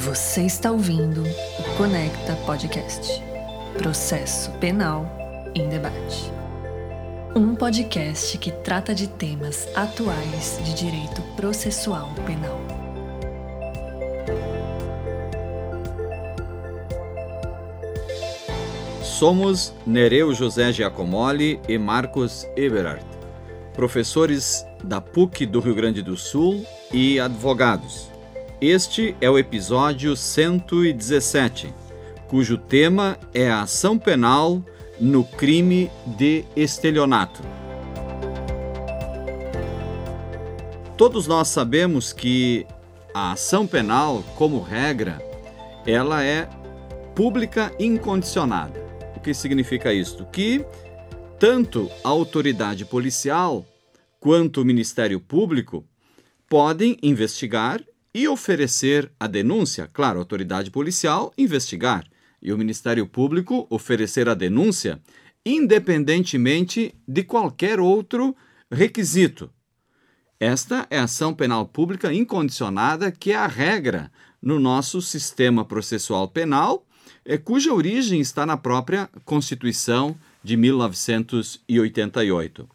Você está ouvindo o Conecta Podcast Processo Penal em Debate. Um podcast que trata de temas atuais de direito processual penal. Somos Nereu José Giacomoli e Marcos Eberhardt, professores da PUC do Rio Grande do Sul e advogados. Este é o episódio 117, cujo tema é a ação penal no crime de estelionato. Todos nós sabemos que a ação penal, como regra, ela é pública incondicionada. O que significa isto? Que tanto a autoridade policial quanto o Ministério Público podem investigar e oferecer a denúncia. Claro, a autoridade policial investigar e o Ministério Público oferecer a denúncia, independentemente de qualquer outro requisito. Esta é a ação penal pública incondicionada, que é a regra no nosso sistema processual penal, é, cuja origem está na própria Constituição de 1988.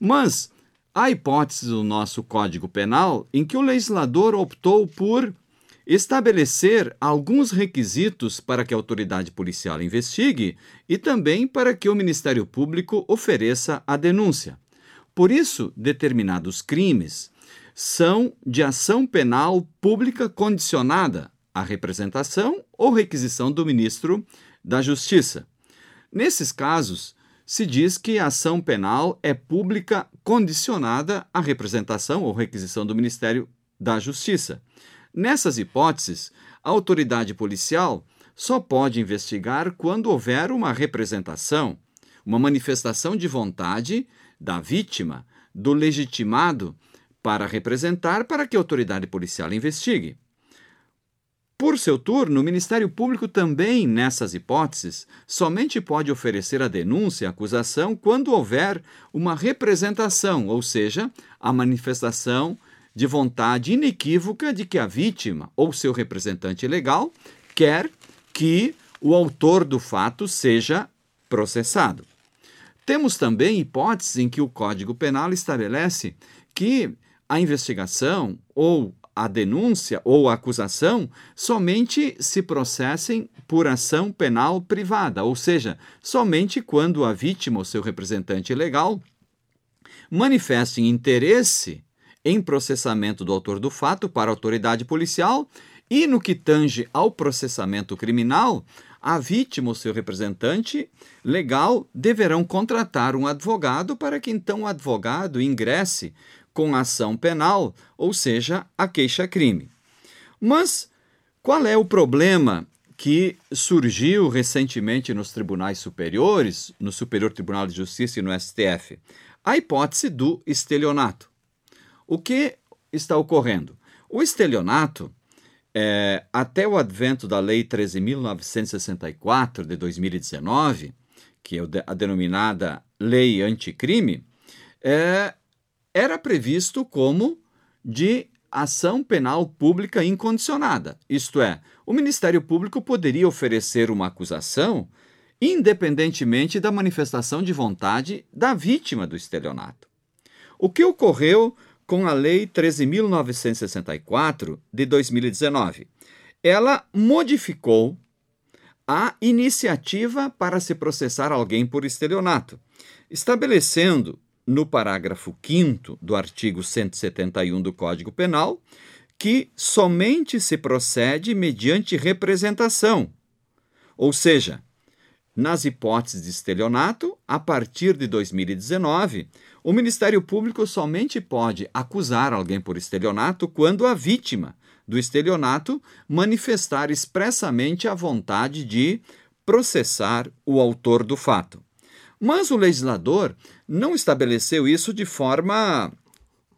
Mas Há hipótese do nosso Código Penal em que o legislador optou por estabelecer alguns requisitos para que a autoridade policial investigue e também para que o Ministério Público ofereça a denúncia. Por isso, determinados crimes são de ação penal pública condicionada à representação ou requisição do ministro da Justiça. Nesses casos, se diz que a ação penal é pública condicionada à representação ou requisição do Ministério da Justiça. Nessas hipóteses, a autoridade policial só pode investigar quando houver uma representação, uma manifestação de vontade da vítima, do legitimado, para representar para que a autoridade policial investigue. Por seu turno, o Ministério Público também, nessas hipóteses, somente pode oferecer a denúncia a acusação quando houver uma representação, ou seja, a manifestação de vontade inequívoca de que a vítima ou seu representante legal quer que o autor do fato seja processado. Temos também hipóteses em que o Código Penal estabelece que a investigação ou a denúncia ou a acusação somente se processem por ação penal privada, ou seja, somente quando a vítima ou seu representante legal manifestem interesse em processamento do autor do fato para a autoridade policial e no que tange ao processamento criminal, a vítima ou seu representante legal deverão contratar um advogado para que então o advogado ingresse com ação penal, ou seja, a queixa-crime. Mas qual é o problema que surgiu recentemente nos tribunais superiores, no Superior Tribunal de Justiça e no STF? A hipótese do estelionato. O que está ocorrendo? O estelionato, é, até o advento da Lei 13.964 de 2019, que é a denominada Lei Anticrime, é, era previsto como de ação penal pública incondicionada. Isto é, o Ministério Público poderia oferecer uma acusação independentemente da manifestação de vontade da vítima do estelionato. O que ocorreu com a Lei 13.964 de 2019? Ela modificou a iniciativa para se processar alguém por estelionato, estabelecendo no parágrafo 5 do artigo 171 do Código Penal que somente se procede mediante representação, ou seja, nas hipóteses de estelionato, a partir de 2019, o Ministério Público somente pode acusar alguém por estelionato quando a vítima do estelionato manifestar expressamente a vontade de processar o autor do fato. Mas o legislador não estabeleceu isso de forma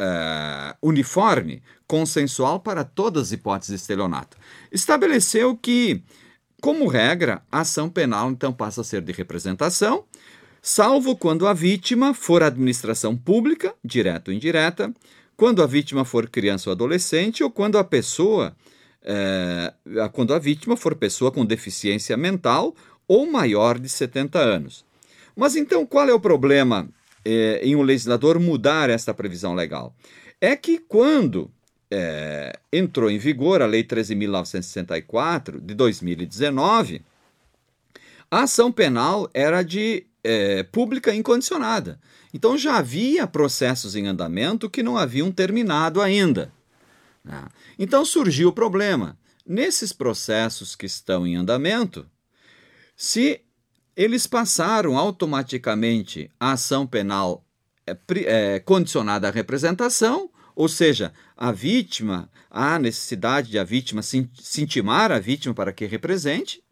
uh, uniforme, consensual para todas as hipóteses de estelionato. Estabeleceu que, como regra, a ação penal então passa a ser de representação, salvo quando a vítima for administração pública, direta ou indireta, quando a vítima for criança ou adolescente ou quando a pessoa é, quando a vítima for pessoa com deficiência mental ou maior de 70 anos. Mas então qual é o problema é, em um legislador mudar esta previsão legal? É que quando é, entrou em vigor a Lei 13.964 de 2019, a ação penal era de é, pública incondicionada. Então já havia processos em andamento que não haviam terminado ainda. Né? Então surgiu o problema. Nesses processos que estão em andamento, se eles passaram automaticamente a ação penal é, é, condicionada à representação, ou seja, a vítima, há necessidade de a vítima se, intimar a vítima para que represente,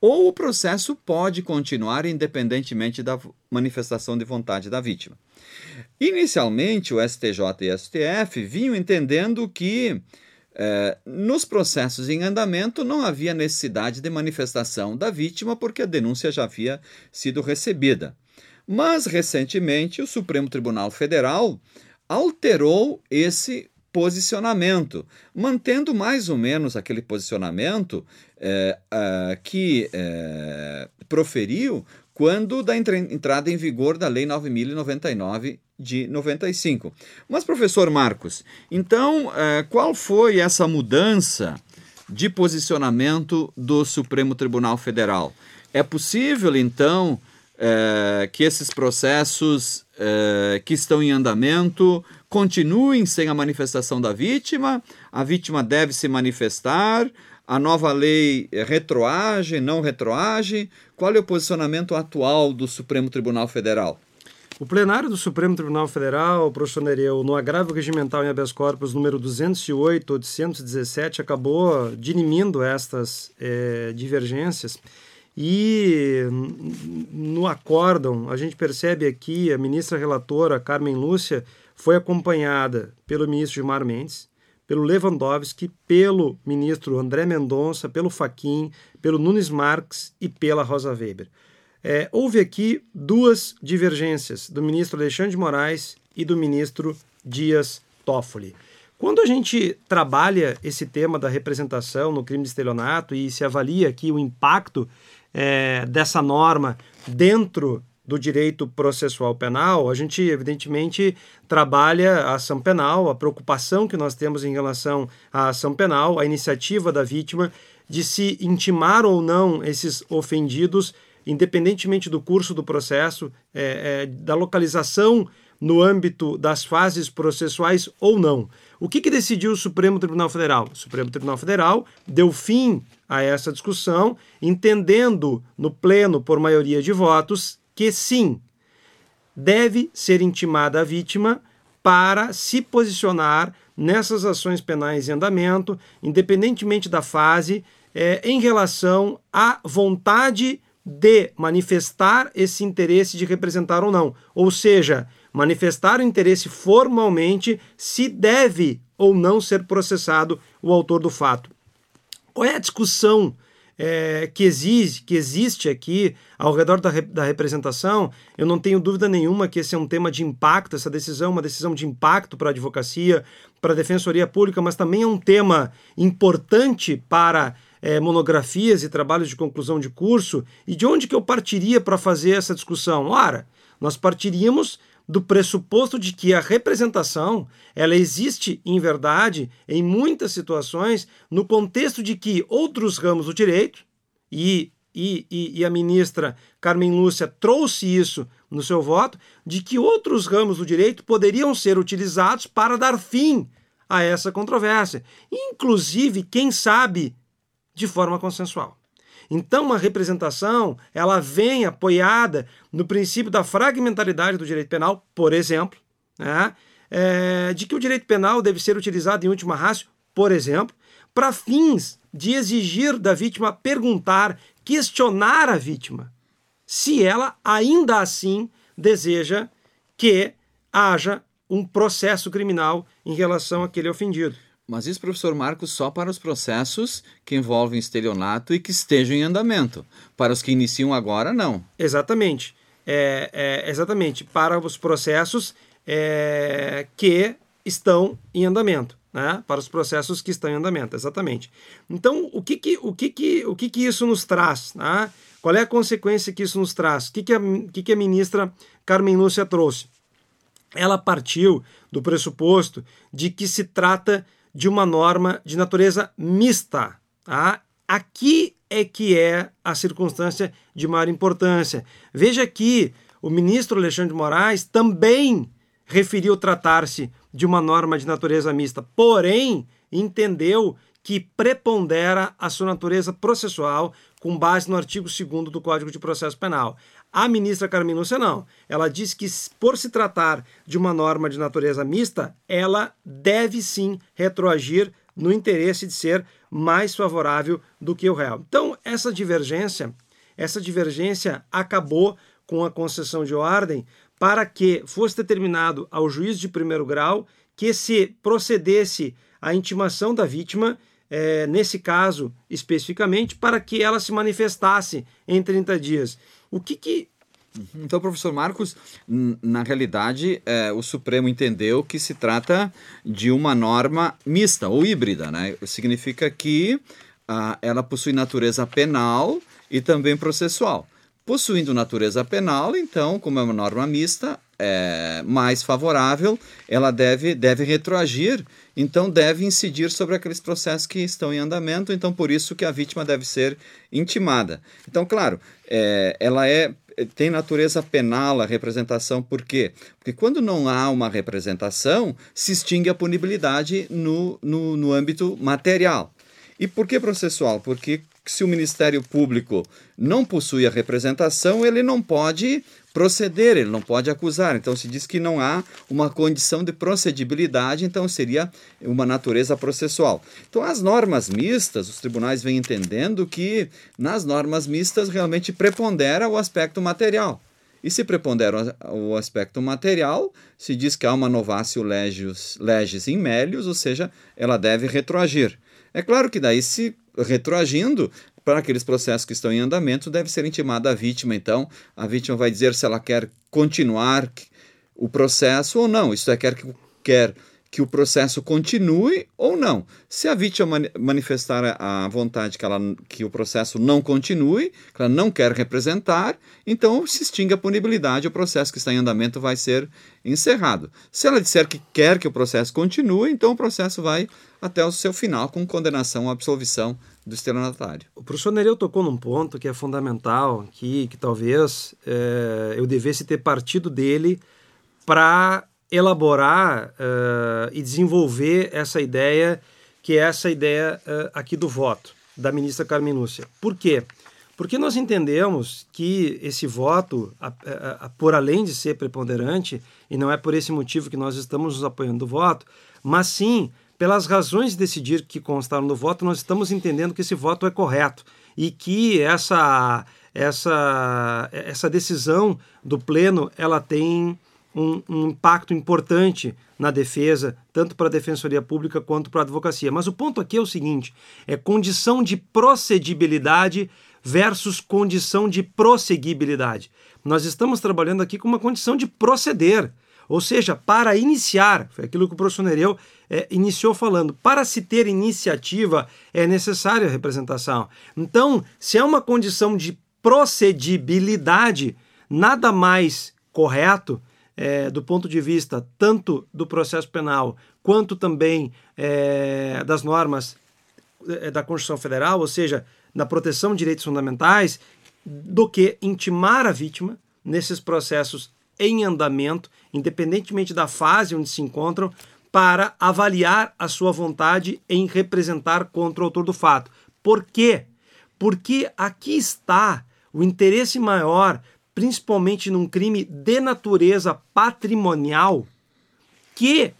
ou o processo pode continuar independentemente da manifestação de vontade da vítima. Inicialmente, o STJ e o STF vinham entendendo que eh, nos processos em andamento não havia necessidade de manifestação da vítima porque a denúncia já havia sido recebida. Mas, recentemente, o Supremo Tribunal Federal alterou esse posicionamento, mantendo mais ou menos aquele posicionamento é, que é, proferiu quando da entrada em vigor da Lei 9.099 de 95. Mas, professor Marcos, então é, qual foi essa mudança de posicionamento do Supremo Tribunal Federal? É possível, então, é, que esses processos é, que estão em andamento continuem sem a manifestação da vítima, a vítima deve se manifestar, a nova lei retroage, não retroage? Qual é o posicionamento atual do Supremo Tribunal Federal? O plenário do Supremo Tribunal Federal, professor no agravo regimental em habeas corpus número 208 817, acabou dirimindo estas é, divergências e no acórdão a gente percebe aqui a ministra relatora Carmen Lúcia foi acompanhada pelo ministro Gilmar Mendes, pelo Lewandowski, pelo ministro André Mendonça, pelo Faquim, pelo Nunes Marques e pela Rosa Weber. É, houve aqui duas divergências do ministro Alexandre de Moraes e do ministro Dias Toffoli. Quando a gente trabalha esse tema da representação no crime de estelionato e se avalia aqui o impacto é, dessa norma dentro do direito processual penal, a gente evidentemente trabalha a ação penal, a preocupação que nós temos em relação à ação penal, a iniciativa da vítima de se intimar ou não esses ofendidos, independentemente do curso do processo, é, é, da localização no âmbito das fases processuais ou não. O que, que decidiu o Supremo Tribunal Federal? O Supremo Tribunal Federal deu fim a essa discussão, entendendo no pleno, por maioria de votos, que sim, deve ser intimada a vítima para se posicionar nessas ações penais em andamento, independentemente da fase, é, em relação à vontade de manifestar esse interesse de representar ou não. Ou seja, manifestar o interesse formalmente se deve ou não ser processado o autor do fato. Qual é a discussão é, que, existe, que existe aqui ao redor da, da representação, eu não tenho dúvida nenhuma que esse é um tema de impacto, essa decisão é uma decisão de impacto para a advocacia, para a defensoria pública, mas também é um tema importante para é, monografias e trabalhos de conclusão de curso. E de onde que eu partiria para fazer essa discussão? Ora, nós partiríamos do pressuposto de que a representação ela existe em verdade em muitas situações no contexto de que outros ramos do direito e, e, e, a ministra Carmen Lúcia trouxe isso no seu voto de que outros ramos do direito poderiam ser utilizados para dar fim a essa controvérsia, inclusive quem sabe de forma consensual. Então, uma representação, ela vem apoiada no princípio da fragmentaridade do direito penal, por exemplo, né? é, de que o direito penal deve ser utilizado em última ratio, por exemplo, para fins de exigir da vítima perguntar, questionar a vítima, se ela ainda assim deseja que haja um processo criminal em relação àquele ofendido. Mas isso, professor Marcos, só para os processos que envolvem estelionato e que estejam em andamento. Para os que iniciam agora, não. Exatamente. É, é exatamente. Para os processos é, que estão em andamento. né, para os processos que estão em andamento, exatamente. Então, o que que, o que, que, o que, que isso nos traz? Né? Qual é a consequência que isso nos traz? O que, que, a, que, que a ministra Carmen Lúcia trouxe? Ela partiu do pressuposto de que se trata de uma norma de natureza mista. Tá? Aqui é que é a circunstância de maior importância. Veja que o ministro Alexandre de Moraes também referiu tratar-se de uma norma de natureza mista, porém entendeu que prepondera a sua natureza processual com base no artigo 2 do Código de Processo Penal. A ministra Carmen Lúcia não. Ela diz que, por se tratar de uma norma de natureza mista, ela deve sim retroagir no interesse de ser mais favorável do que o réu. Então, essa divergência, essa divergência acabou com a concessão de ordem para que fosse determinado ao juiz de primeiro grau que se procedesse à intimação da vítima, é, nesse caso especificamente, para que ela se manifestasse em 30 dias. O que, que então, professor Marcos, na realidade, é, o Supremo entendeu que se trata de uma norma mista ou híbrida, né? Significa que ah, ela possui natureza penal e também processual. Possuindo natureza penal, então, como é uma norma mista, é mais favorável, ela deve, deve retroagir, então deve incidir sobre aqueles processos que estão em andamento, então por isso que a vítima deve ser intimada. Então, claro, é, ela é tem natureza penal a representação, por quê? Porque quando não há uma representação, se extingue a punibilidade no, no, no âmbito material. E por que processual? Porque se o Ministério Público não possui a representação, ele não pode proceder, ele não pode acusar. Então se diz que não há uma condição de procedibilidade, então seria uma natureza processual. Então as normas mistas, os tribunais vêm entendendo que nas normas mistas realmente prepondera o aspecto material. E se prepondera o aspecto material, se diz que há uma novácio legis, legis in melius, ou seja, ela deve retroagir. É claro que daí, se retroagindo, para aqueles processos que estão em andamento, deve ser intimada a vítima. Então, a vítima vai dizer se ela quer continuar o processo ou não. Isso é, quer que, quer que o processo continue ou não. Se a vítima manifestar a vontade que, ela, que o processo não continue, que ela não quer representar, então se extingue a punibilidade, o processo que está em andamento vai ser encerrado. Se ela disser que quer que o processo continue, então o processo vai até o seu final com condenação ou absolvição do estelionatário. O professor Nereu tocou num ponto que é fundamental, que, que talvez é, eu devesse ter partido dele para elaborar uh, e desenvolver essa ideia, que é essa ideia uh, aqui do voto, da ministra Carmen Lúcia. Por quê? Porque nós entendemos que esse voto, a, a, a, por além de ser preponderante, e não é por esse motivo que nós estamos nos apoiando do voto, mas sim pelas razões de decidir que constaram no voto, nós estamos entendendo que esse voto é correto e que essa, essa, essa decisão do pleno ela tem um, um impacto importante na defesa, tanto para a Defensoria Pública quanto para a advocacia. Mas o ponto aqui é o seguinte: é condição de procedibilidade versus condição de prosseguibilidade. Nós estamos trabalhando aqui com uma condição de proceder. Ou seja, para iniciar, foi aquilo que o professor Nereu é, iniciou falando, para se ter iniciativa é necessária a representação. Então, se é uma condição de procedibilidade, nada mais correto é, do ponto de vista tanto do processo penal quanto também é, das normas é, da Constituição Federal, ou seja, na proteção de direitos fundamentais, do que intimar a vítima nesses processos em andamento, independentemente da fase onde se encontram, para avaliar a sua vontade em representar contra o autor do fato. Por quê? Porque aqui está o interesse maior principalmente num crime de natureza patrimonial, que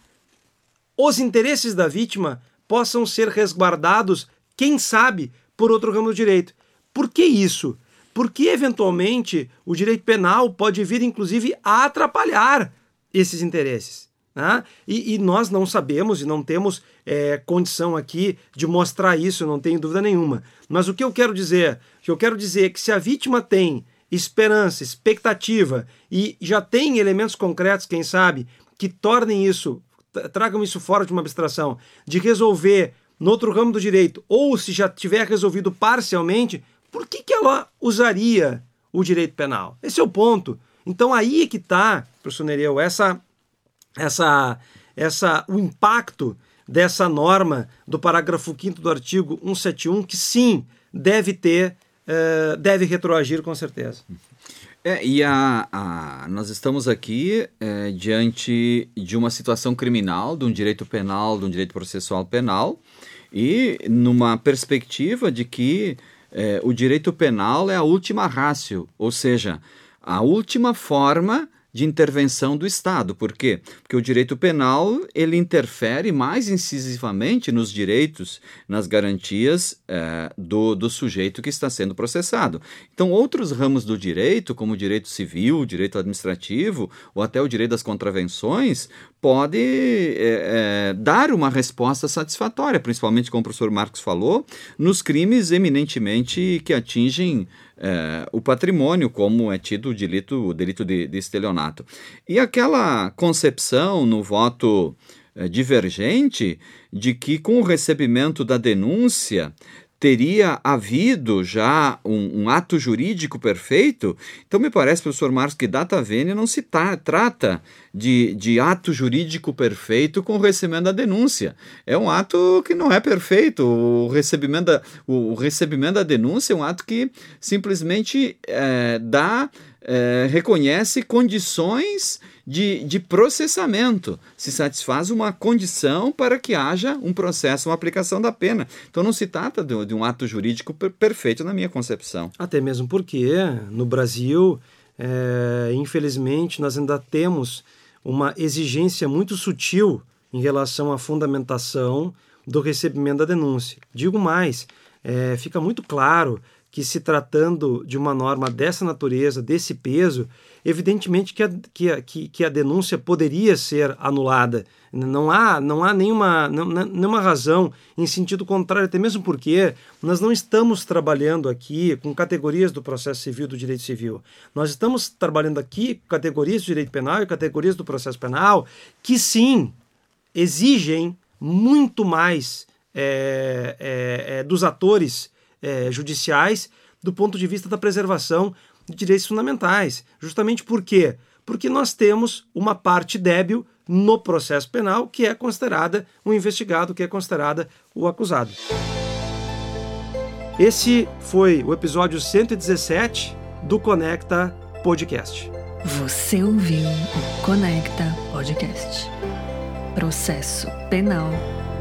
os interesses da vítima possam ser resguardados, quem sabe, por outro ramo do direito. Por que isso? Porque, eventualmente, o direito penal pode vir, inclusive, a atrapalhar esses interesses. Né? E, e, nós não sabemos e não temos é, condição aqui de mostrar isso, não tenho dúvida nenhuma. Mas o que eu quero dizer? Que eu quero dizer é que se a vítima tem esperança, expectativa e já tem elementos concretos, quem sabe, que tornem isso tragam isso fora de uma abstração, de resolver no outro ramo do direito, ou se já tiver resolvido parcialmente, por que, que ela usaria o direito penal? Esse é o ponto. Então aí é que está, professor Nereu, essa, essa, essa, o impacto dessa norma do parágrafo 5 do artigo 171, que sim, deve ter, uh, deve retroagir com certeza. É, e a, a, nós estamos aqui é, diante de uma situação criminal, de um direito penal, de um direito processual penal, e numa perspectiva de que é, o direito penal é a última rácio, ou seja, a última forma de intervenção do Estado. Por quê? Porque o direito penal ele interfere mais incisivamente nos direitos, nas garantias é, do, do sujeito que está sendo processado. Então, outros ramos do direito, como o direito civil, o direito administrativo ou até o direito das contravenções, pode é, é, dar uma resposta satisfatória, principalmente, como o professor Marcos falou, nos crimes eminentemente que atingem é, o patrimônio, como é tido o delito, o delito de, de estelionato. E aquela concepção no voto é, divergente de que, com o recebimento da denúncia, teria havido já um, um, ato jurídico perfeito, então me parece, professor Marcos, que data vênia não se trata de, de ato jurídico perfeito com o recebimento da denúncia. É um ato que não é perfeito. O recebimento da, o, o recebimento da denúncia é um ato que simplesmente é, dá, é, reconhece condições de, de processamento, se satisfaz uma condição para que haja um processo, uma aplicação da pena. Então não se trata de, de um ato jurídico per perfeito na minha concepção. Até mesmo porque no Brasil, é, infelizmente, nós ainda temos uma exigência muito sutil em relação à fundamentação do recebimento da denúncia. Digo mais, é, fica muito claro que se tratando de uma norma dessa natureza, desse peso, evidentemente que a, que a, que, a denúncia poderia ser anulada. Não há, não há nenhuma, não, nenhuma razão em sentido contrário, até mesmo porque nós não estamos trabalhando aqui com categorias do processo civil do direito civil. Nós estamos trabalhando aqui com categorias do direito penal e categorias do processo penal que sim exigem muito mais é, é, é, dos atores é, judiciais do ponto de vista da preservação de direitos fundamentais. Justamente por quê? Porque nós temos uma parte débil no processo penal que é considerada o investigado, que é considerada o acusado. Esse foi o episódio 117 do Conecta Podcast. Você ouviu o Conecta Podcast. Processo Penal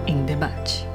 em Debate.